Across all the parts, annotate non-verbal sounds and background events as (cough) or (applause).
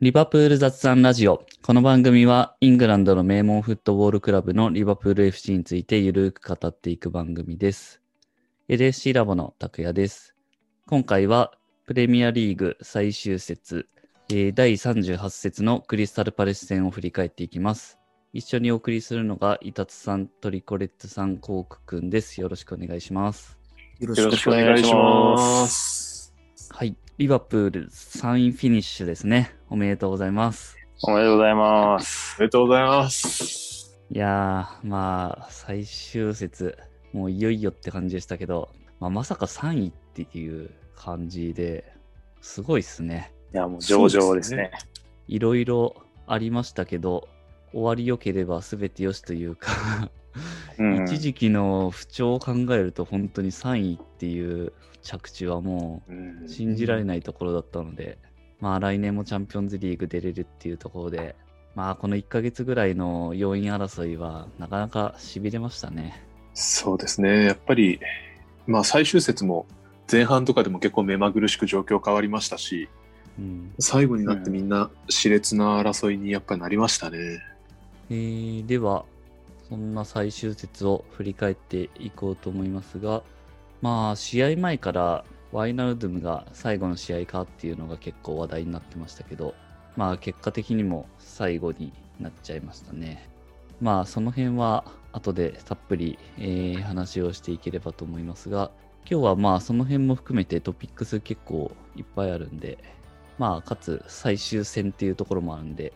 リバプール雑談ラジオ。この番組はイングランドの名門フットボールクラブのリバプール FC についてゆるく語っていく番組です。LSC ラボの拓也です。今回はプレミアリーグ最終節、えー第38節のクリスタルパレス戦を振り返っていきます。一緒にお送りするのがイタツさん、トリコレッツさん、コークくんです。よろしくお願いします。よろしくお願いします。はい。リバプール3位フィニッシュですね。おめでとうございます。おめでとうございます。おめでとうございます。いやー、まあ、最終節、もういよいよって感じでしたけど、まあ、まさか3位っていう感じで、すごいっすね。いや、もう上々ですね。いろいろありましたけど、終わり良ければ全て良しというか、うん一時期の不調を考えると本当に3位っていう着地はもうんう信じられないところだったので、まあ来年もチャンピオンズリーグ出れるっていうところで、まあこの1ヶ月ぐらいの要因争いはなかなか痺れましたね。そうですね。やっぱり、まあ最終節も前半とかでも結構目まぐるしく状況変わりましたし、うん最後になってみんな熾烈な争いにやっぱりなりましたね。えーでは、そんな最終節を振り返っていこうと思いますが、まあ、試合前からワイナルドゥムが最後の試合かっていうのが結構話題になってましたけど、まあ、結果的にも最後になっちゃいましたね。まあ、その辺は後でたっぷり、えー話をしていければと思いますが、今日はまあ、その辺も含めてトピックス結構いっぱいあるんで、まあ、かつ最終戦っていうところもあるんで、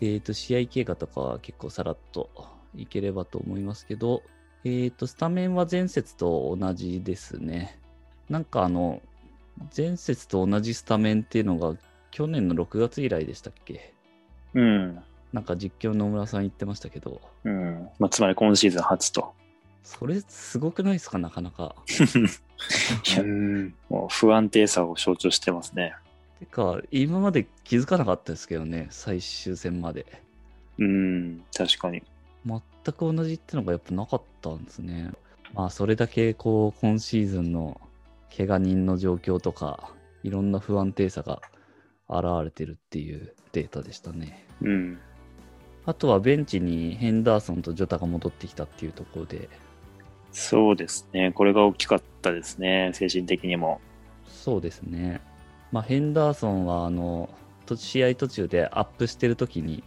えっ、と、試合経過とかは結構さらっといければと思いますけど、えっ、と、スタメンは前節と同じですね。なんかあの、前節と同じスタメンっていうのが去年の6月以来でしたっけ？うん。なんか実況野村さん言ってましたけど、うん。まあ、つまり今シーズン初と。それすごくないですか？なかなか。(laughs) いやうん。もう不安定さを象徴してますね。てか、今まで気づかなかったですけどね、最終戦まで。うん。確かに。全く同じってのがやっぱなかったんですね。まあそれだけこう今シーズンの怪我人の状況とかいろんな不安定さが現れてるっていうデータでしたね。うん。あとはベンチにヘンダーソンとジョタが戻ってきたっていうところで、そうですね。これが大きかったですね。精神的にも。そうですね。まあヘンダーソンはあのと試合途中でアップしてる時に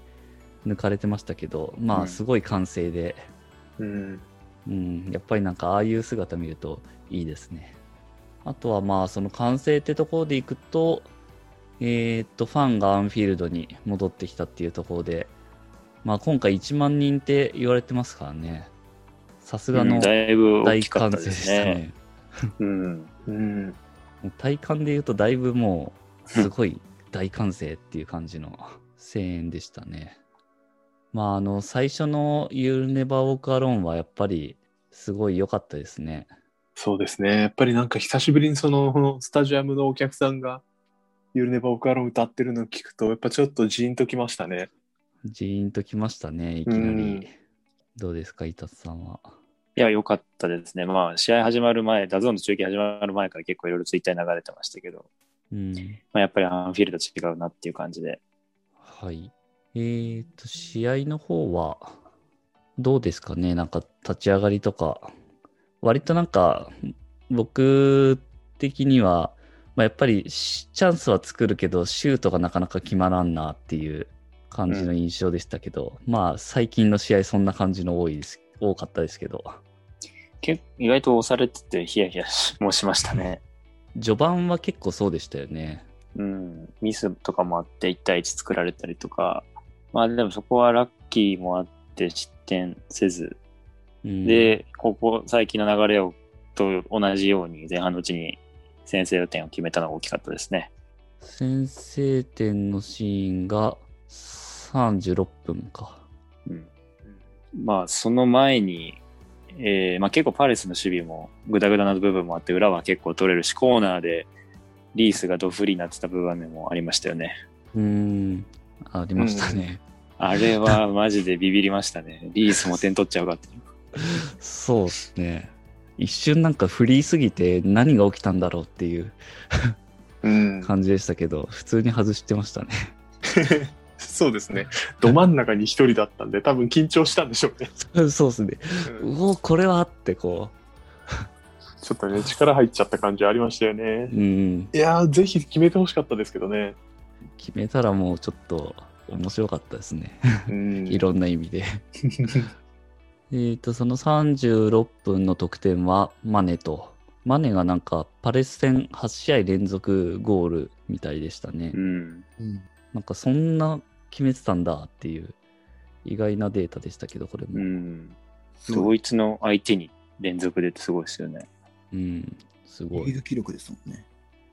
抜かれてましたけど、まうんあすごい歓声で、うん。うん、やっぱりなんかああいう姿見るといいですね。あとはまあその完成ってところでいくと、えーっと、ファンがアンフィールドに戻ってきたっていうところで、まあ今回1万人って言われてますからね。さすがの大歓声ですしたね。ね。うん。うん。体感で言うとだいぶもうすごい大歓声っていう感じの声援でしたね。まああの最初の You'll Never Walk Alone はやっぱりすごい良かったですね。そうですね。やっぱりなんか久しぶりにそのスタジアムのお客さんがユルネバオカロン歌ってるのを聞くと、やっぱちょっとジーンときましたね。ジーンときましたね、いきなり。うんどうですか、伊達さんは？いや、良かったですね。まあ、試合始まる前、 DAZN の中継始まる前から結構いろいろツイッターに流れてましたけど、うん。まあ、やっぱりアンフィールド違うなっていう感じで。はい。えーと、試合の方は、どうですかね、なんか立ち上がりとか。割となんか、僕的には、まあ、やっぱりしチャンスは作るけど、シュートがなかなか決まらんなっていう感じの印象でしたけど、まあ、最近の試合そんな感じの多いです、多かったですけど。結意外と押されててヒヤヒヤしもしましたね。序盤は結構そうでしたよね。うん、ミスとかもあって1対1作られたりとか、まあでもそこはラッキーもあって失点せず、うん、で、ここ最近の流れをと同じように前半のうちに先制点を決めたのが大きかったですね。先制点のシーンが36分か。うん、まあその前に、えーまあ、結構パレスの守備もグダグダな部分もあって裏は結構取れるしコーナーでリースがドフリーになってた部分もありましたよね。うーん、ありましたね。あれはマジでビビりましたね。(laughs) リースも点取っちゃうかって。そうですね。一瞬なんかフリーすぎて何が起きたんだろうっていううん。感じでしたけど、普通に外してましたね。(laughs) そうですね。ど真ん中に一人だったんで、多分緊張したんでしょうね。(laughs) そうですね。うんうお、これはってこちょっとね、力入っちゃった感じありましたよねう。。うん。いやー、ぜひ決めてほしかったですけどね。決めたらもうちょっと面白かったですね。うん。いろんな意味で。(laughs) えっと、その36分の得点はマネと。マネがなんかパレス戦8試合連続ゴールみたいでしたね。うん。うん。なんかそんな決めてたんだっていう意外なデータでしたけど、これも。ドイツの相手に連続でってすごいですよね。うん、すごい。リーグ記録ですもんね。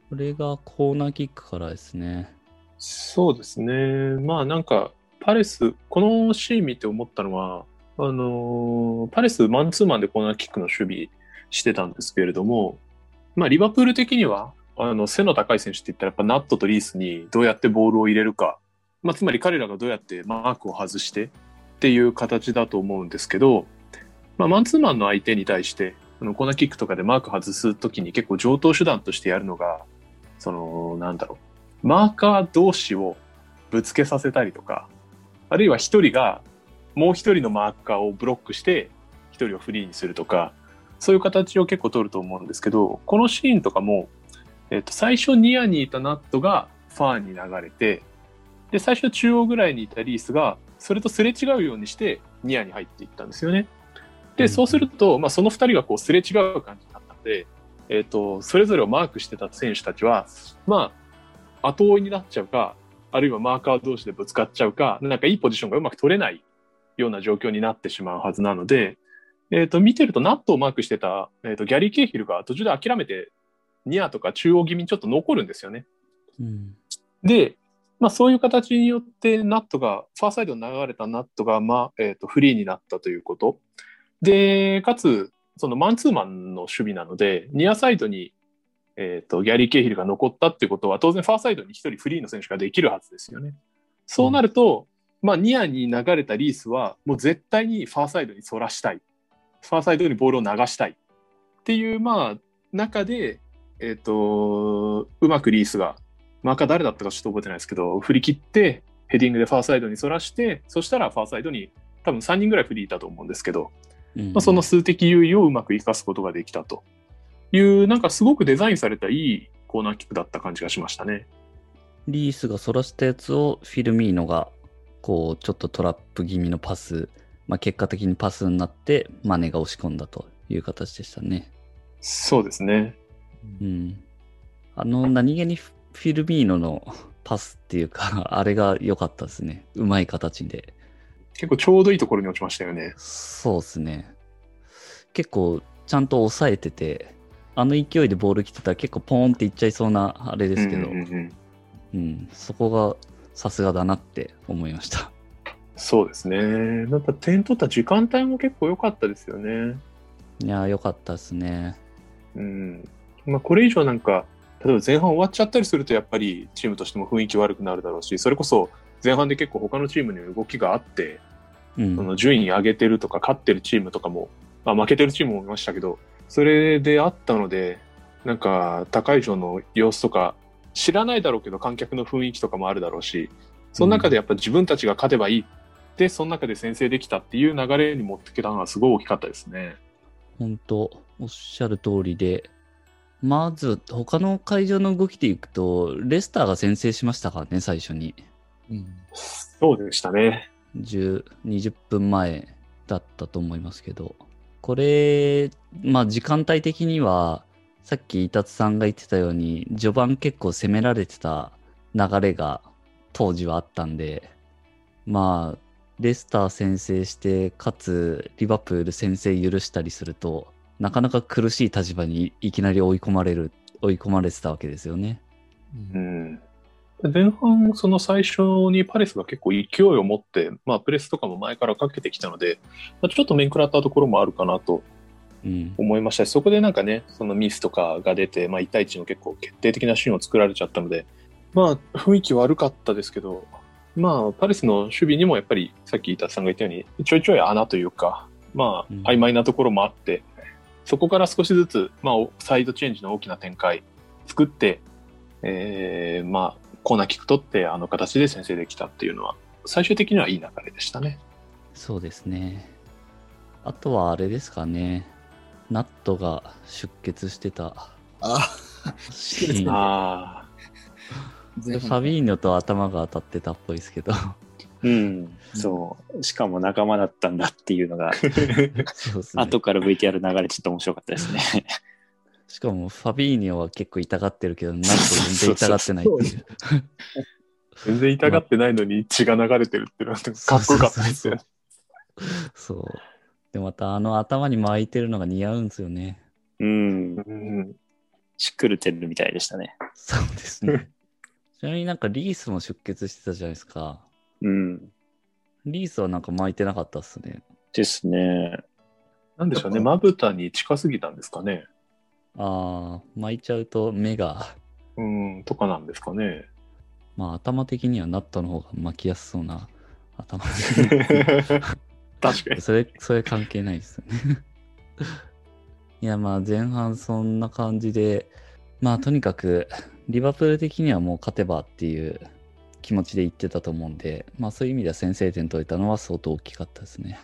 これがコーナーキックからですね。そうですね。まあなんか、パレス、このシーン見て思ったのは、あのーパレスマンツーマンでコーナーキックの守備してたんですけれども、まあリバプール的には、あの、背の高い選手って言ったらやっぱナットとリースにどうやってボールを入れるか、まあつまり彼らがどうやってマークを外してっていう形だと思うんですけど、まあマンツーマンの相手に対して、あのコーナーキックとかでマーク外すときに結構上等手段としてやるのが、その、なんだろう、マーカー同士をぶつけさせたりとか、あるいは一人がもう一人のマーカーをブロックして一人をフリーにするとか、そういう形を結構取ると思うんですけど、このシーンとかも、えっと、最初ニアにいたナットがファーに流れて、で、最初中央ぐらいにいたリースが、それとすれ違うようにしてニアに入っていったんですよね。で、うんそうすると、まあ、その二人がこうすれ違う感じになったので、えっと、それぞれをマークしてた選手たちは、まあ、後追いになっちゃうか、あるいはマーカー同士でぶつかっちゃうか、なんかいいポジションがうまく取れないような状況になってしまうはずなので、えっ、と、見てるとナットをマークしてた、えっ、と、ギャリー・ケーヒルが途中で諦めて、ニアとか中央気味にちょっと残るんですよね。うん。で、まあそういう形によってナットが、ファーサイドに流れたナットが、まあ、えっ、と、フリーになったということ。で、かつ、そのマンツーマンの守備なので、ニアサイドに、えっ、と、ギャリー・ケーヒルが残ったっていうことは、当然ファーサイドに一人フリーの選手ができるはずですよね。そうなると、まあ、ニアに流れたリースは、もう絶対にファーサイドに反らしたい。ファーサイドにボールを流したい。っていう、まあ、中で、えっ、と、うまくリースが、マーカー誰だったかちょっと覚えてないですけど、振り切って、ヘディングでファーサイドに反らして、そしたらファーサイドに多分3人ぐらいフリーいたと思うんですけど、うんまあ、その数的優位をうまく活かすことができたという、なんかすごくデザインされたいいコーナーキックだった感じがしましたね。リースがそらしたやつをフィルミーノが、こう、ちょっとトラップ気味のパス、まあ、結果的にパスになって、マネが押し込んだという形でしたね。そうですね。うん。あの、何気にフィルミーノのパスっていうか、(laughs) あれが良かったですね。うまい形で。結構ちょうどいいところに落ちましたよね。そうですね。結構、ちゃんと抑えてて、あの勢いでボール来てたら結構ポーンっていっちゃいそうなあれですけど、うんうんうんうん、そこがさすがだなって思いました。そうですね。なんか点取った時間帯も結構良かったですよね。いやー、良かったですね。うん。まあ、これ以上なんか、例えば前半終わっちゃったりすると、やっぱりチームとしても雰囲気悪くなるだろうし、それこそ前半で結構他のチームに動きがあって、うん。その順位上げてるとか、勝ってるチームとかも、まあ、負けてるチームもいましたけど、それであったので、なんか、高い城の様子とか、知らないだろうけど、観客の雰囲気とかもあるだろうし、その中でやっぱ自分たちが勝てばいいで、その中で先制できたっていう流れに持ってけたのはすごい大きかったですね。本当おっしゃる通りで、まず他の会場の動きでいくと、レスターが先制しましたからね、最初に。うん。そうでしたね。10、20分前だったと思いますけど、これ、まあ時間帯的には、さっき伊達さんが言ってたように、序盤結構攻められてた流れが当時はあったんで、まあ、レスター先制して、かつリバプール先制許したりすると、なかなか苦しい立場にいきなり追い込まれる、追い込まれてたわけですよね。うん。前半、その最初にパレスが結構勢いを持って、まあ、プレスとかも前からかけてきたので、まあちょっと面食らったところもあるかなとうん。思いましたし、そこでなんかね、そのミスとかが出て、まあ、1対1の結構決定的なシーンを作られちゃったので、まあ、雰囲気悪かったですけど、まあ、パレスの守備にもやっぱり、さっき板さんが言ったように、ちょいちょい穴というか、まあうん、曖昧なところもあって、そこから少しずつ、まあ、サイドチェンジの大きな展開作って、えー、まあ、コーナーキック取って、あの形で先制できたっていうのは、最終的にはいい流れでしたね。そうですね。あとはあれですかね。ナットが出血してたあ、シーン。あファビーニョと頭が当たってたっぽいですけど。うん。そう。しかも仲間だったんだっていうのが、(laughs) そうですね。後から VTR 流れちょっと面白かったですね。しかもファビーニョは結構痛がってるけど、ナット全然痛がってないっていう。全然痛がってないのに血が流れてるっていうのはかっこよかったですよね。そう。で、またあの頭に巻いてるのが似合うんですよね。うん。うんしっくるてるみたいでしたね。そうですね。ちなみになんかリースも出血してたじゃないですか。うん。リースはなんか巻いてなかったっすね。ですね。なんでしょうね、まぶたに近すぎたんですかね。ああ、巻いちゃうと目が、うん、とかなんですかね。まあ頭的にはナットの方が巻きやすそうな頭。確かに。それ、それ関係ないですよね。(laughs) いや、まあ前半そんな感じで、まあとにかく、リバプール的にはもう勝てばっていう気持ちで言ってたと思うんで、まあそういう意味では先制点取れたのは相当大きかったですね。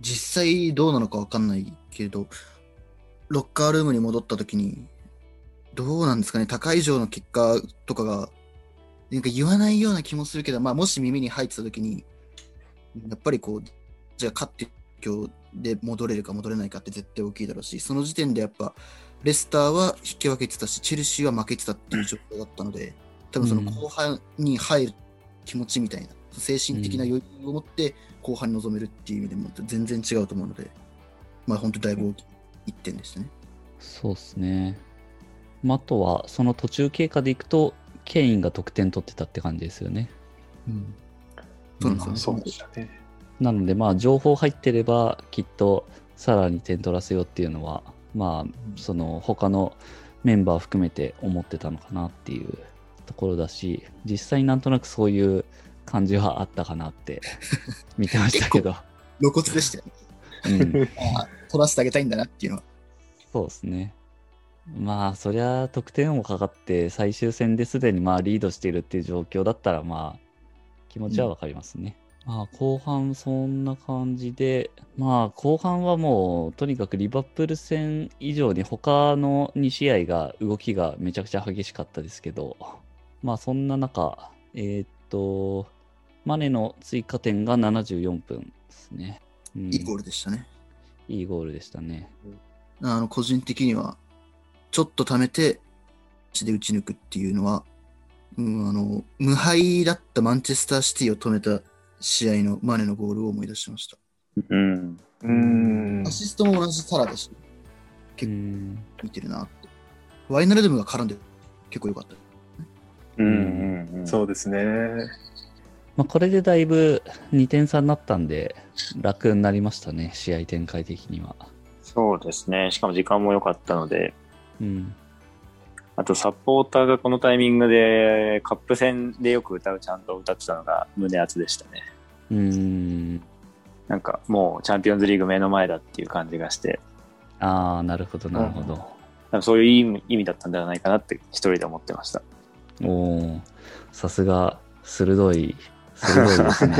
実際どうなのかわかんないけど、ロッカールームに戻った時に、どうなんですかね、高い以上の結果とかが、なんか言わないような気もするけど、まあ、もし耳に入ってた時に、やっぱりこう、じゃあ勝って今日で戻れるか戻れないかって絶対大きいだろうし、その時点でやっぱ、レスターは引き分けてたし、チェルシーは負けてたっていう状況だったので、多分その後半に入る気持ちみたいな、精神的な余裕を持って後半に臨めるっていう意味でも全然違うと思うので、まあ本当だいぶ大きい一点でしたね。そうですね。まあ、あとは、その途中経過でいくと、ケインが得点取ってたって感じですよね。そうなんですよね。そうでしたね。なので、まあ、情報入ってれば、きっと、さらに点取らせようっていうのは、まあ、その、他のメンバー含めて思ってたのかなっていうところだし、実際なんとなくそういう感じはあったかなって見てましたけど。(laughs) 露骨でしたよね。うん、(laughs) 取らせてあげたいんだなっていうのは。そうですね。まあ、そりゃ得点もかかって、最終戦ですでにまあリードしているっていう状況だったら、まあ、気持ちはわかりますね。まあ、後半そんな感じで、まあ、後半はもう、とにかくリバプール戦以上に他の2試合が動きがめちゃくちゃ激しかったですけど、まあ、そんな中、えーっと、マネの追加点が74分ですね。うんいいゴールでしたね。いいゴールでしたね。あの、個人的には、ちょっと貯めて、血で打ち抜くっていうのは、うん、あの、無敗だったマンチェスターシティを止めた試合のマネのゴールを思い出しました。うん。うんア。シストも同じサラだし、う結構ん見てるなって。ワイナルドムが絡んで結構良かった。うんうんうん。そうですね。まあ、これでだいぶ2点差になったんで、楽になりましたね、試合展開的には。そうですね。しかも時間も良かったので、うん。あとサポーターがこのタイミングでカップ戦でよく歌うちゃんと歌ってたのが胸熱でしたね。うーん。なんかもうチャンピオンズリーグ目の前だっていう感じがして、ああ、なるほど、なるほど。なんかそういう意味意味だったんではないかなって一人で思ってました。おおさすが、鋭い、鋭いですね。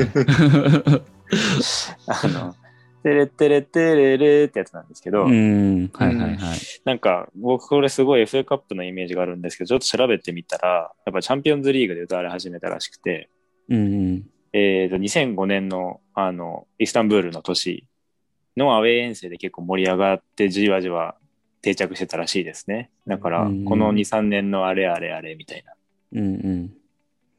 (laughs) あの、テレテレテレレってやつなんですけど、うん、はいはいはい。なんか僕これすごい FA カップのイメージがあるんですけど、ちょっと調べてみたら、やっぱチャンピオンズリーグで歌われ始めたらしくて、うんうん。えー、と2005年のあのイスタンブールの都市のアウェー遠征で結構盛り上がってじわじわ定着してたらしいですね。だからうんこの2、3年のあれあれあれみたいな。うんうん。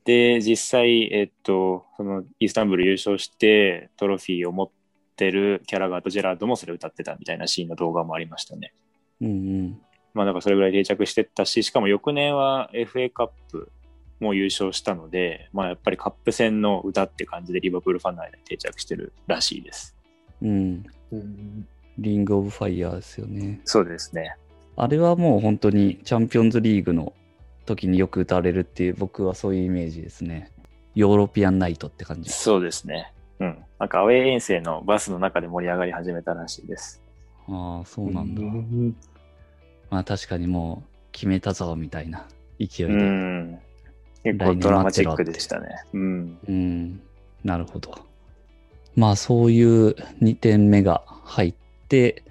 で、実際、えっと、そのイスタンブール優勝してトロフィーを持ってるキャラガーとジェラードもそれ歌ってたみたいなシーンの動画もありましたね。うんうん。まあだからそれぐらい定着してったし、しかも翌年は FA カップも優勝したので、まあやっぱりカップ戦の歌って感じでリバプールファンの間に定着してるらしいです。うん。うん Ring of Fire ですよね。そうですね。あれはもう本当にチャンピオンズリーグの時によく歌われるっていう僕はそういうイメージですね。 European night って感じ。そうですね。うん。なんかアウェー遠征のバスの中で盛り上がり始めたらしいです。ああ、そうなんだ。うんまあ確かにもう決めたぞみたいな勢いで。うん。結構ドラマチックでしたね。うん。うん、なるほど。まあそういう2点目が入って、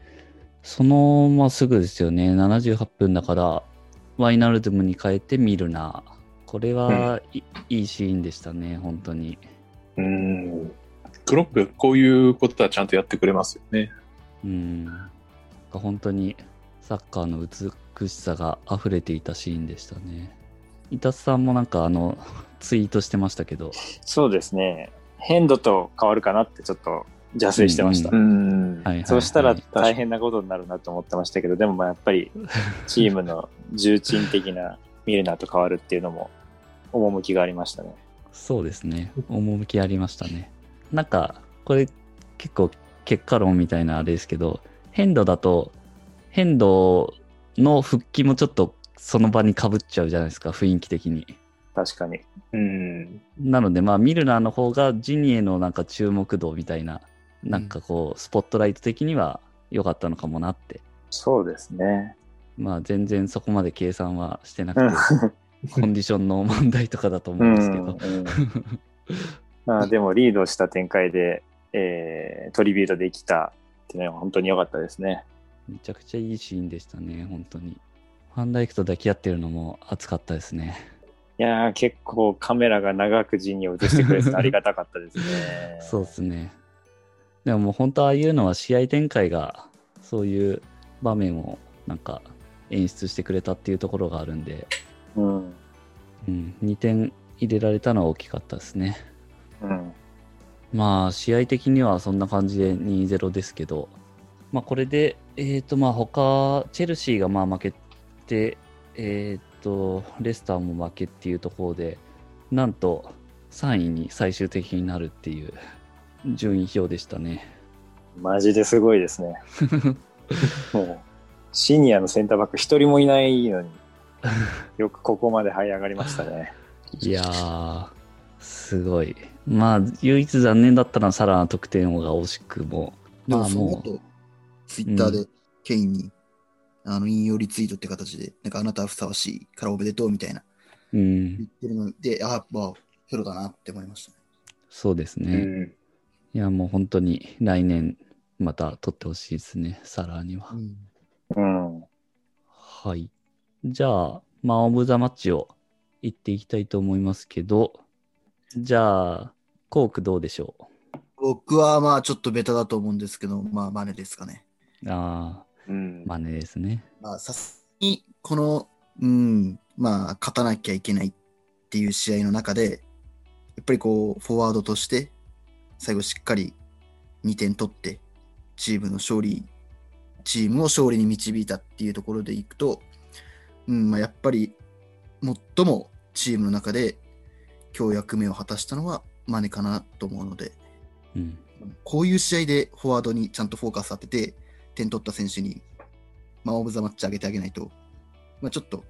そのまあすぐですよね、78分だから、ワイナルドゥムに変えてミルナー。これはい、いいシーンでしたね、本当に。うん。クロップ、こういうことはちゃんとやってくれますよね。うん。本当にサッカーの美しさが溢れていたシーンでしたね。伊達さんもなんかあの、ツイートしてましたけど、そうですね。変度と変わるかなってちょっと邪推してました。ん。はいはいはいそうしたら大変なことになるなと思ってましたけど、でもまあやっぱり (laughs) チームの重鎮的なミルナーと変わるっていうのも趣がありましたね。そうですね。趣ありましたね。なんか、これ結構結果論みたいなあれですけど、変動だと、変動の復帰もちょっとその場にかぶっちゃうじゃないですか、雰囲気的に。確かに。うん。なので、まあ、ミルナーの方がジニエのなんか注目度みたいな、なんかこう、スポットライト的には良かったのかもなって。そうですね。まあ、全然そこまで計算はしてなうんくて、コンディションの問題とかだと思うんですけど。うんまあでもリードした展開で、えートリビュートできたっていうのは本当に良かったですね。めちゃくちゃいいシーンでしたね、本当に。ファンダイクと抱き合ってるのも熱かったですね。いやー結構カメラが長く陣に映してくれててありがたかったですね。(laughs) そうですね。でももう本当ああいうのは試合展開がそういう場面をなんか演出してくれたっていうところがあるんで、うん。うん、2点入れられたのは大きかったですね。うん。まあ試合的にはそんな感じで2-0ですけど、まあこれで、えっ、とまあ他、チェルシーがまあ負けて、えっ、と、レスターも負けっていうところで、なんと3位に最終的になるっていう順位表でしたね。マジですごいですね。(laughs) もう、シニアのセンターバック一人もいないのに、(laughs) よくここまで這い上がりましたね。いやー、すごい。まあ、唯一残念だったのはサラの得点王が惜しくも。でもまあもうその後、ツイッターでケインに、あの、引用リツイートって形で、なんかあなたはふさわしいからおめでとうみたいなうん言、ってるので、あ、まあ、プロだなって思いましたね。そうですね。うん。いや、もう本当に来年また取ってほしいですね、サラーには。うん。はい。じゃあ、まあ、オブザマッチを行っていきたいと思いますけど、じゃあ、コークどうでしょ僕はまあちょっとベタだと思うんですけど、まあマネですかね。うあうんあ、マネですね。まあさすがに、この、うん、まあ勝たなきゃいけないっていう試合の中で、やっぱりこう、フォワードとして、最後しっかり2点取って、チームの勝利、チームを勝利に導いたっていうところでいくと、うん、まあやっぱり、最もチームの中で今日役目を果たしたのはマネかなと思うので、うん。こういう試合でフォワードにちゃんとフォーカス当てて、点取った選手に、まあ、オブザマッチ上げてあげないと、まあ、ちょっと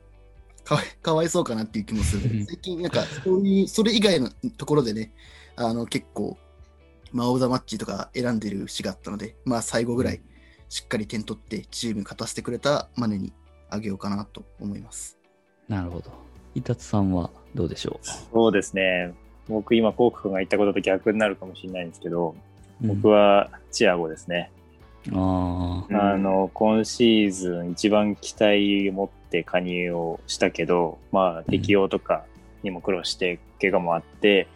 かわいかわいそうかなっていう気もする。(laughs) 最近、なんか、そういう、それ以外のところでね、あの、結構、まあ、オブザマッチとか選んでる節があったので、まあ、最後ぐらい、しっかり点取って、チームに勝たせてくれたマネにあげようかなと思います。なるほど。伊達さんはどうでしょそうですね。僕今、コーク君が言ったことと逆になるかもしれないんですけど、う僕はチアゴですね。うんあうんあの、今シーズン一番期待を持って加入をしたけど、まあ適応とかにも苦労して、怪我もあって、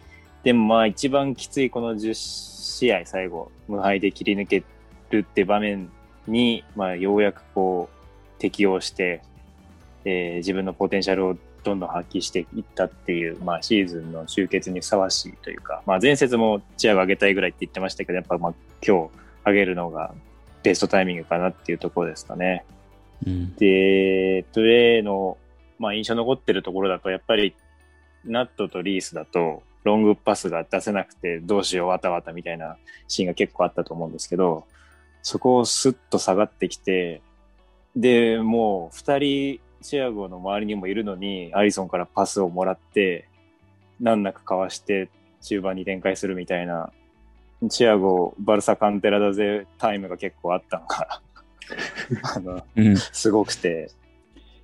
でもまあ一番きついこの10試合最後、無敗で切り抜けるって場面に、まあようやくこう適応して、えー自分のポテンシャルをどんどん発揮していったっていう、まあシーズンの終結にふさわしいというか、まあ前節もチアゴ上げたいぐらいって言ってましたけど、やっぱまあ今日上げるのがベストタイミングかなっていうところですかね。ーうん。で、プレーの、まあ、印象残ってるところだと、やっぱり、ナットとリースだと、ロングパスが出せなくて、どうしよう、わたわたみたいなシーンが結構あったと思うんですけど、そこをスッと下がってきて、で、もう、二人、チアゴの周りにもいるのに、アリソンからパスをもらって、難なくかわして、中盤に展開するみたいな、チアゴ、バルサカンテラだぜタイムが結構あったのが、(laughs) あの、うん。すごくて、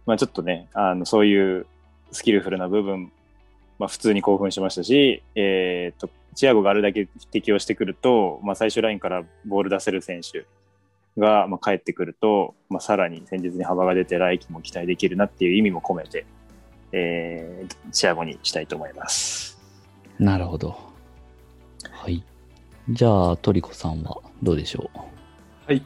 まあちょっとね、あの、そういうスキルフルな部分まあ、普通に興奮しましたし、えー、とチアゴがあれだけ適応してくると、まあ、最終ラインからボール出せる選手が、まあ、帰ってくると、まあ、さらに戦術に幅が出て来季も期待できるなっていう意味も込めて、えー、チアゴにしたいと思います。なるほど。はい。じゃあ、トリコさんはどうでしょう？はい。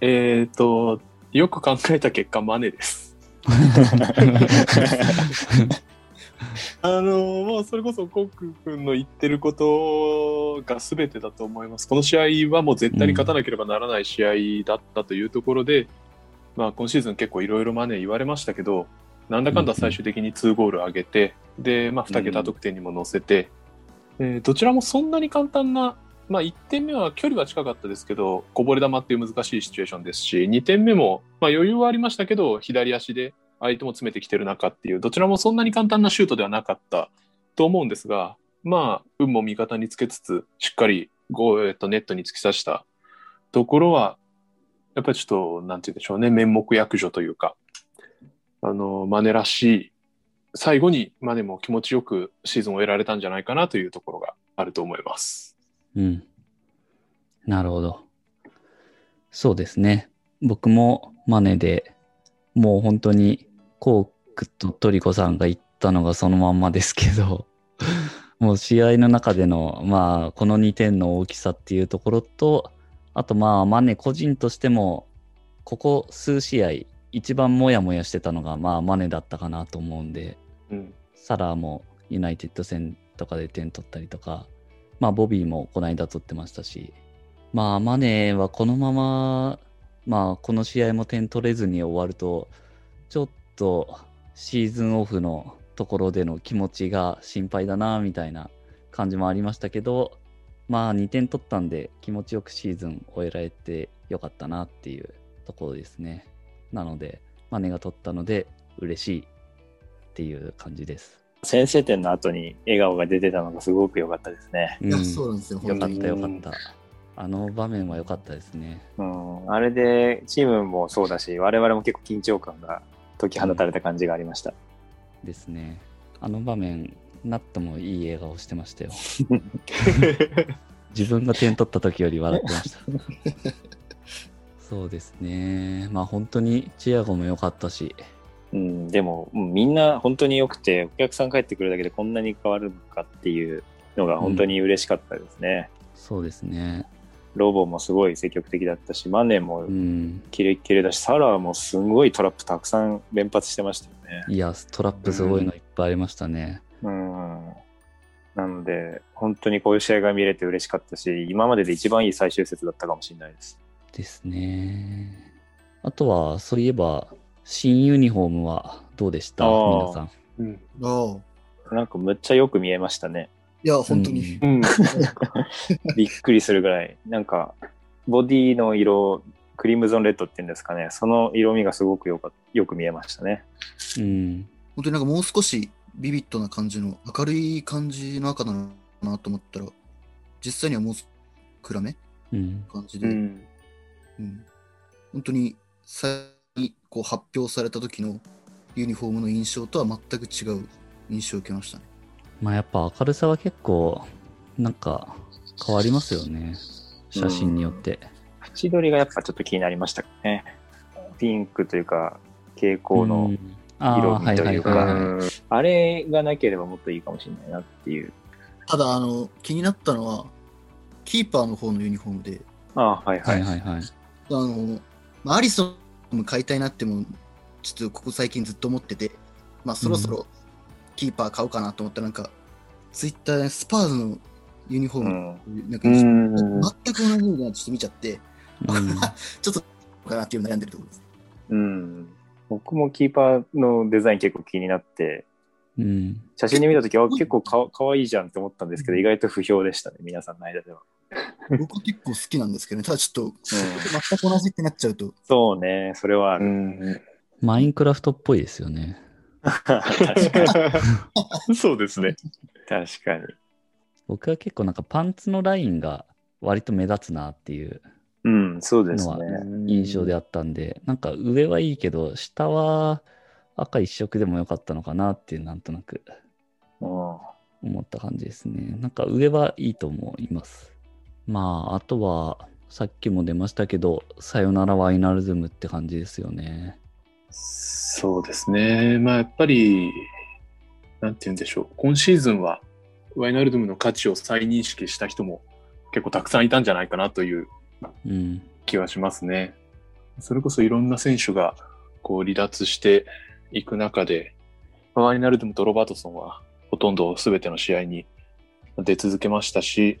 えっ、と、よく考えた結果、マネです。(laughs) あのもうそれこそコック君の言ってることが全てだと思います。この試合はもう絶対に勝たなければならない試合だったというところで、まあ今シーズン結構いろいろマネー言われましたけど、なんだかんだ最終的に2ゴール上げて、で、まあ2桁得点にも乗せて、えーどちらもそんなに簡単な、まあ1点目は距離は近かったですけど、こぼれ球っていう難しいシチュエーションですし、2点目も、まあ余裕はありましたけど、左足で相手も詰めてきてる中っていう、どちらもそんなに簡単なシュートではなかったと思うんですが、まあ、運も味方につけつつ、しっかりゴー、えっと、ネットに突き刺したところは、やっぱりちょっと、なんて言うんでしょうね、面目躍如というか、あの、マネらしい、最後にマネも気持ちよくシーズンを終えられたんじゃないかなというところがあると思います。うん。なるほど。そうですね。僕もマネで、もう本当にコークとトリコさんが言ったのがそのまんまですけど、(laughs) もう試合の中での、まあ、この2点の大きさっていうところと、あとまあ、マネ個人としても、ここ数試合、一番モヤモヤしてたのが、まあ、マネだったかなと思うんで、うん。サラーもユナイテッド戦とかで点取ったりとか、まあ、ボビーもこの間取ってましたし、まあ、マネーはこのまま、まあ、この試合も点取れずに終わると、ちょっとシーズンオフのところでの気持ちが心配だな、みたいな感じもありましたけど、まあ、2点取ったんで気持ちよくシーズン終えられてよかったなっていうところですね。なので、マネが取ったので嬉しいっていう感じです。先制点の後に笑顔が出てたのがすごく良かったですね。いや、うんそうなんですよ、よかった本当に。よかった。あの場面は良かったですね。うん、あれでチームもそうだし、我々も結構緊張感が解き放たれた感じがありました。ですね。あの場面、ナットもいい笑顔してましたよ。(laughs) 自分が点取った時より笑ってました。そうですね。まあ本当にチアゴも良かったし、うん、でも、うんみんな本当に良くて、お客さん帰ってくるだけでこんなに変わるのかっていうのが本当に嬉しかったですね。そうですね。ロボもすごい積極的だったし、マネもうん。キレッキレだし、サラーもすごいトラップたくさん連発してましたよね。いや、トラップすごいのいっぱいありましたね。うん。なので、本当にこういう試合が見れて嬉しかったし、今までで一番いい最終節だったかもしれないです。ですね。あとは、そういえば、新ユニフォームはどうでした？皆さん。うん。なんかむっちゃよく見えましたね。いや、本当に。うん。(laughs) びっくりするぐらい。なんか、ボディの色、クリムゾンレッドっていうんですかね。その色味がすごくよかよく見えましたね。うん。本当になんかもう少しビビッドな感じの、明るい感じの赤なのかなと思ったら、実際にはもう暗めうん。感じで、うん。うん本当に最初にこう発表された時のユニフォームの印象とは全く違う印象を受けましたね。まあやっぱ明るさは結構、なんか変わりますよね。写真によって。縁取りがやっぱちょっと気になりましたね。ピンクというか、蛍光うの色味というか、あれがなければもっといいかもしれないなっていう。ただ、あの、気になったのは、キーパーの方のユニフォームで、ああ、はいは。はいいはいはい。あの、まあアリソンも買いたいなっても、ちょっとここ最近ずっと思ってて、まあそろそろキーパー買おうかなと思ったら、なんか、ツイッターでスパーズのユニフォーム、うん。なんか、うん。全く同じようなちょっと見ちゃって、うん (laughs) ちょっとかなっていう悩んでるところです。うん。僕もキーパーのデザイン結構気になって、うん。写真で見たときは結構かかわいいじゃんって思ったんですけど、意外と不評でしたね、皆さんの間では。(laughs) 僕結構好きなんですけどね、ただちょっと、全く同じってなっちゃうと、そうね、それは。マインクラフトっぽいですよね。確かに。(laughs) そうですね。確かに。僕は結構なんかパンツのラインが割と目立つなっていううん、そうですのね。は印象であったんで、なんか上はいいけど、下は赤一色でもよかったのかなっていう、なんとなくうん。思った感じですね。なんか上はいいと思います。まあ、あとは、さっきも出ましたけど、さよならワイナルズムって感じですよね。そうですね。まあやっぱり、なんて言うんでしょう。今シーズンは、ワイナルドムの価値を再認識した人も結構たくさんいたんじゃないかなという。気はしますね。それこそいろんな選手がこう離脱していく中で、ワイナルドムとロバートソンはほとんど全ての試合に出続けましたし、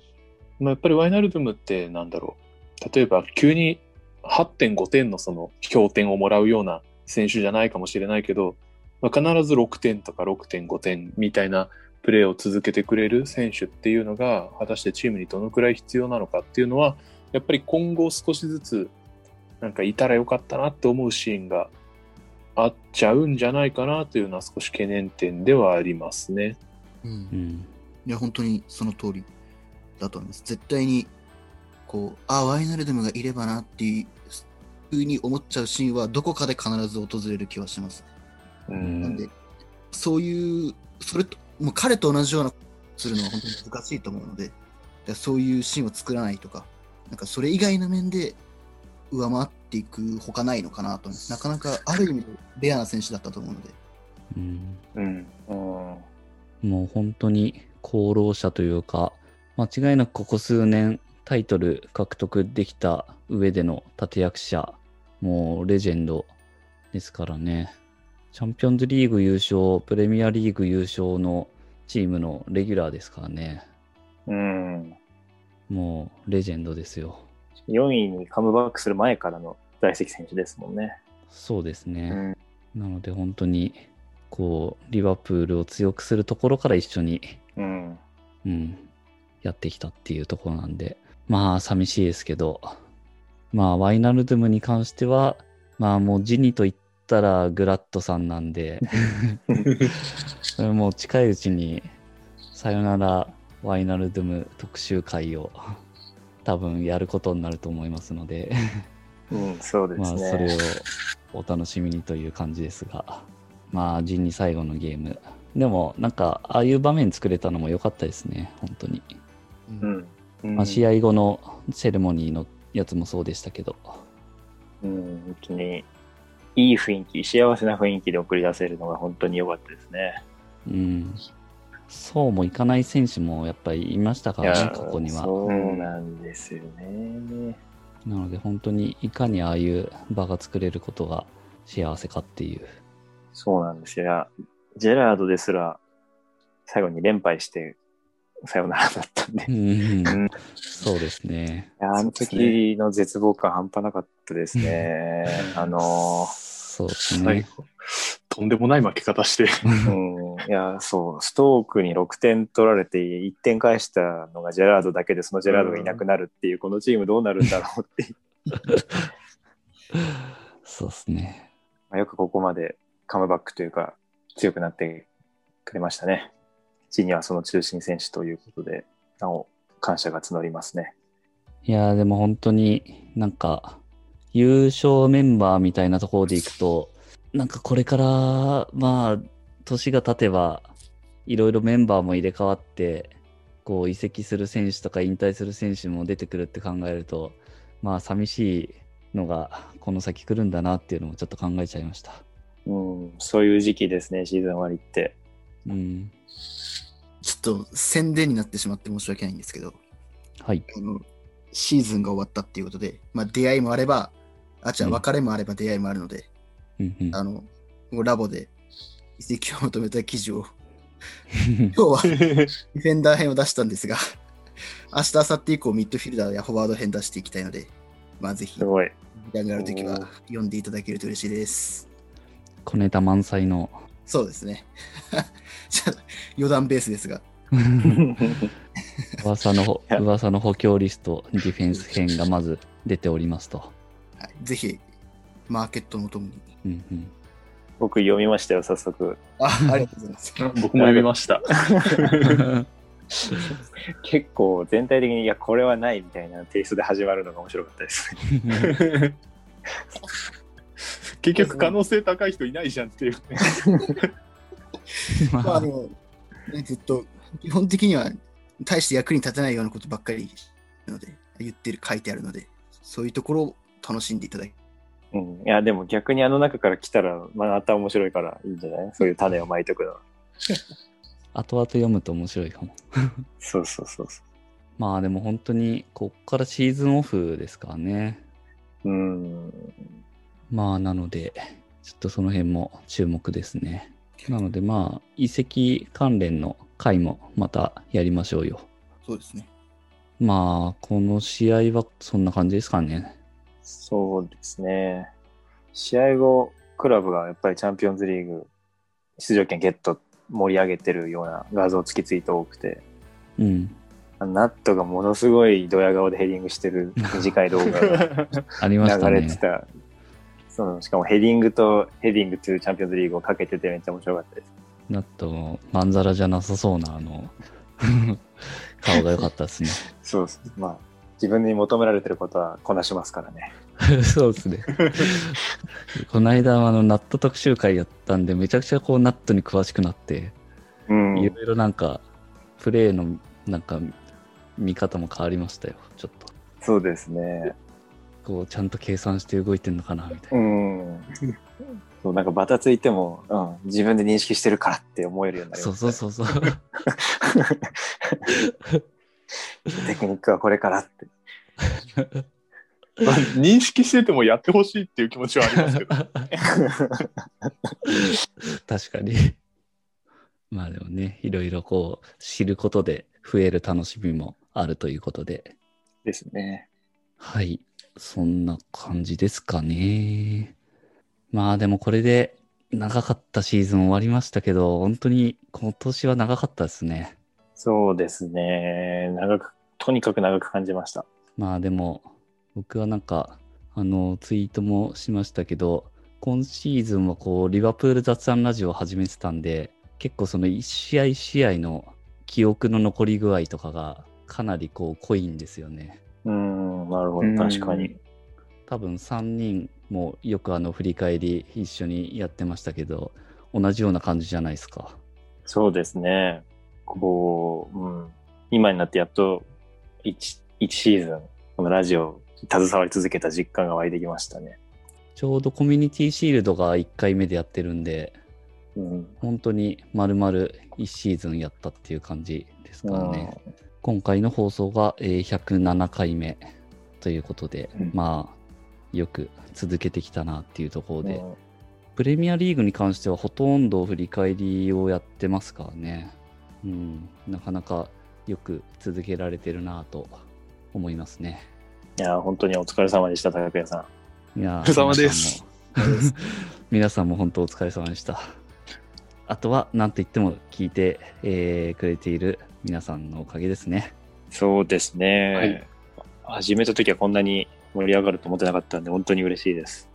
まあ、やっぱりワイナルドムってなんだろう。例えば急に8.5点のその評点をもらうような選手じゃないかもしれないけど、まあ、必ず6点とか6.5点みたいなプレーを続けてくれる選手っていうのが果たしてチームにどのくらい必要なのかっていうのはやっぱり今後少しずつなんかいたらよかったなって思うシーンがあっちゃうんじゃないかなというのは少し懸念点ではありますね。うん。いや、本当にその通りだと思います。絶対に、こう、あ、ワイナルドムがいればなっていうふうに思っちゃうシーンは、どこかで必ず訪れる気はします。うなんんで、そういう、それと、もう彼と同じようなするのは本当に難しいと思うので、そういうシーンを作らないとか、なんかそれ以外の面で上回っていくほかないのかなと。なかなかある意味でレアな選手だったと思うので。うん。うんうん。もう本当に功労者というか、間違いなくここ数年タイトル獲得できた上での立役者、もうレジェンドですからね。チャンピオンズリーグ優勝、プレミアリーグ優勝のチームのレギュラーですからね。うん。もうレジェンドですよ。4位にカムバックする前からの在籍選手ですもんね。そうですね。うん。なので本当に、こう、リバプールを強くするところから一緒にうん。うん、やってきたっていうところなんで、まあ寂しいですけど、まあワイナルドゥムに関しては、まあもうジニと言ったらグラットさんなんで、そ (laughs) れもう近いうちにさよならワイナルドゥム特集会を多分やることになると思いますので、うん、そうですね。まあそれをお楽しみにという感じですが、まあジニ最後のゲーム。でもなんかああいう場面作れたのも良かったですね、本当に。うん。まあ、試合後のセレモニーのやつもそうでしたけど、うん、本当に、いい雰囲気、幸せな雰囲気で送り出せるのが本当に良かったですね。うん、そうもいかない選手もやっぱりいましたからね、ここには。そうなんですよね。なので本当にいかにああいう場が作れることが幸せかっていう。そうなんですよ。ジェラードですら、最後に連敗して、さよならだったんで。いうんそうですね。やあの時の絶望感半端なかったですね。あのそうです最ね。後とんでもない負け方して、ー、うん、いや、そう、ストークに6点取られて1点返したのがジェラードだけで、そのジェラードがいなくなるっていう、このチームどうなるんだろうっていう (laughs) そうですね。まあ、よくここまでカムバックというか強くなってくれましたね。ジニアはその中心選手ということで、なお感謝が募りますね。いやーでも本当になんか優勝メンバーみたいなところでいくと、なんかこれからまあ年が経てばいろいろメンバーも入れ替わって、こう移籍する選手とか引退する選手も出てくるって考えると、まあ寂しいのがこの先来るんだなっていうのもちょっと考えちゃいました。うん、そういう時期ですね、シーズン終わりって。うん。ちょっと宣伝になってしまって申し訳ないんですけど、はい。あのシーズンが終わったっていうことで、まあ、出会いもあれば、あ、じゃ別れもあれば出会いもあるので、うんうんあの、もうラボで移籍を求めた記事を、(laughs) 今日はディフェンダー編を出したんですが、明日、明後日以降、ミッドフィルダーやフォワード編出していきたいので、まあ、ぜひ、時。間があるときは読んでいただけると嬉しいです。小ネタ満載の。そうですね。(laughs) ちょっと余談ベースですが、噂の (laughs) 噂の補強リスト、ディフェンス編がまず出ておりますと。はい、ぜひ、マーケットのともに。うんうん僕読みましたよ、早速。あ、ありがとうございます。(laughs) 僕も読みました。結構全体的に、いや、これはないみたいなテイストで始まるのが面白かったですね。(laughs) 結局可能性高い人いないじゃんっていうね。まあ、あの、ずっと、基本的には大して役に立たないようなことばっかりなので、言ってる、書いてあるので、そういうところを楽しんでいただきうん。いや、でも逆にあの中から来たら、また面白いからいいんじゃない？そういう種をまいとくのは。後々読むと面白いかも。そうそうそうそまあでも本当に、こっからシーズンオフですからね。う。うん。まあなので、ちょっとその辺も注目ですね。なのでまあ、移籍関連の回もまたやりましょうよ。そうですね。まあ、この試合はそんな感じですかね。そうですね。試合後、クラブがやっぱりチャンピオンズリーグ出場権ゲット盛り上げてるような画像付きツイート多くて、うん。ナットがものすごいドヤ顔でヘディングしてる短い動画が (laughs) ありましたね。流れてた。そのしかもヘディングとヘディングというチャンピオンズリーグをかけててめっちゃ面白かったです。なっと、まんざらじゃなさそうな、あの、(laughs) 顔が良かったですね。そうです。まあ、自分に求められてることはこなしますからね。(laughs) そうですね。(laughs) この間、あの、ナット特集会やったんで、めちゃくちゃこう、ナットに詳しくなって、うん。いろいろなんか、プレーの、なんか、見方も変わりましたよ、ちょっと。そうですね。こう、ちゃんと計算して動いてんのかな、みたいな。うん。そう、なんかバタついても、うん、自分で認識してるからって思えるようになりそうました。そうそうそう。(laughs) テクニックはこれからって。まあ認識しててもやってほしいっていう気持ちはありますけど。(laughs) 確かに。まあでもね、いろいろこう、知ることで増える楽しみもあるということで。ですね。はい。そんな感じですかね。まあでもこれで長かったシーズン終わりましたけど、本当に今年は長かったですね。そうですね。長く、とにかく長く感じました。まあでも、僕はなんか、あの、ツイートもしましたけど、今シーズンはこう、リバプール雑談ラジオを始めてたんで、結構その一試合一試合の記憶の残り具合とかがかなりこう濃いんですよね。うん、なるほど。うん確かに。多分3人もよくあの振り返り一緒にやってましたけど、同じような感じじゃないですか。そうですね。こう、うん。今になってやっと1、一シーズン、このラジオ携わり続けた実感が湧いてきましたね。ちょうどコミュニティシールドが1回目でやってるんで、うん。本当に丸々1シーズンやったっていう感じですからね。今回の放送が、えー107回目ということで、うんまあ、よく続けてきたなっていうところで、うんプレミアリーグに関してはほとんど振り返りをやってますからね。うん、なかなかよく続けられてるなと思いますね。いや、本当にお疲れ様でした、高谷さん。いやお疲れ様です皆さんも。皆さんも本当お疲れ様でした。あとは、なんといっても聞いて、えーくれている皆さんのおかげですね。そうですね。はい始めた時はこんなに盛り上がると思ってなかったんで、本当に嬉しいです。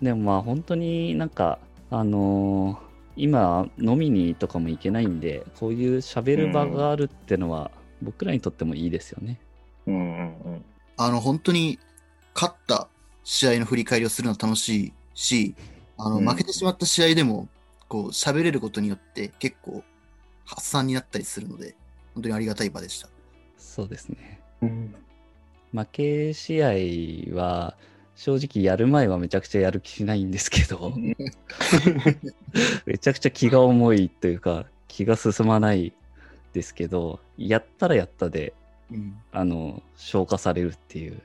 でもまあ本当になんか、あのー今飲みにとかも行けないんで、こういう喋る場があるってのは、僕らにとってもいいですよね。うんうんうん。あの、本当に勝った試合の振り返りをするの楽しいし、あの、うん負けてしまった試合でも、こう、喋れることによって結構発散になったりするので、本当にありがたい場でした。そうですね。うん負け試合は、正直やる前はめちゃくちゃやる気しないんですけど、(laughs) めちゃくちゃ気が重いというか、気が進まないですけど、やったらやったで、うん。あの、消化されるっていう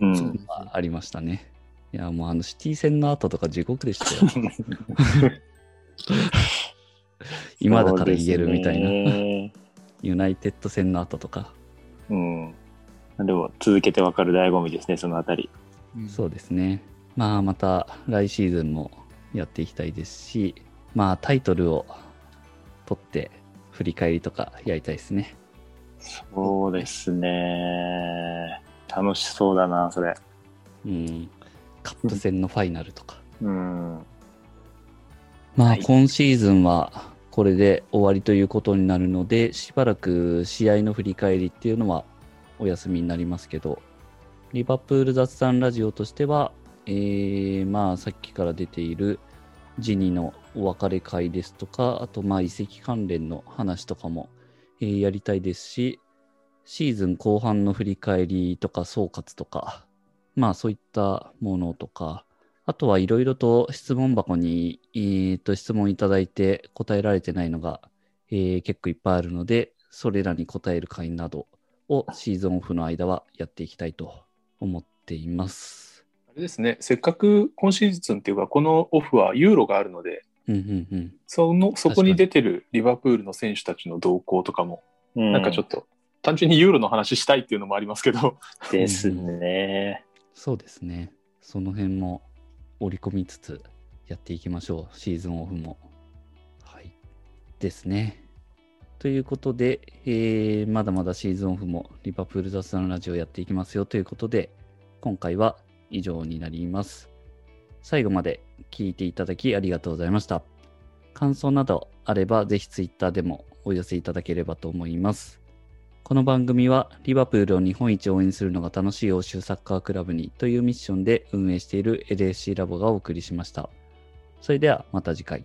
うんそうですねのがありましたね。いや、もうあのシティ戦の後とか地獄でしたよ。(laughs) 今だから言えるみたいな。ユナイテッド戦の後とか。うん。でも、続けてわかる醍醐味ですね、そのあたり。うんそうですね。まあ、また来シーズンもやっていきたいですし、まあ、タイトルを取って振り返りとかやりたいですね。そうですね。楽しそうだな、それ。うん。カップ戦のファイナルとか。うん。まあ、はい今シーズンはこれで終わりということになるので、しばらく試合の振り返りっていうのはお休みになりますけど、リバプール雑談ラジオとしては、えー、まあ、さっきから出ているジニのお別れ会ですとか、あとまあ移籍関連の話とかも、えーやりたいですし、シーズン後半の振り返りとか総括とか、まあそういったものとか、あとはいろいろと質問箱に、えーと質問いただいて答えられてないのが、えー結構いっぱいあるので、それらに答える会などをシーズンオフの間はやっていきたいと思っています。あれですね、せっかく今シーズンっていうか、このオフはユーロがあるので、うんうんうん。そのそこに出てるリバプールの選手たちの動向とかも、ななんかちょっと、単純にユーロの話したいっていうのもありますけど、と。ですね。そうですね。その辺も織り込みつつやっていきましょう。シーズンオフも。はい。ですね。ということで、えーまだまだシーズンオフもリバプール雑談ラジオやっていきますよということで、今回は以上になります。最後まで聞いていただきありがとうございました。感想などあれば、ぜひツイッターでもお寄せいただければと思います。この番組はリバプールを日本一応援するのが楽しい欧州サッカークラブにというミッションで運営している LSC ラボがお送りしました。それではまた次回。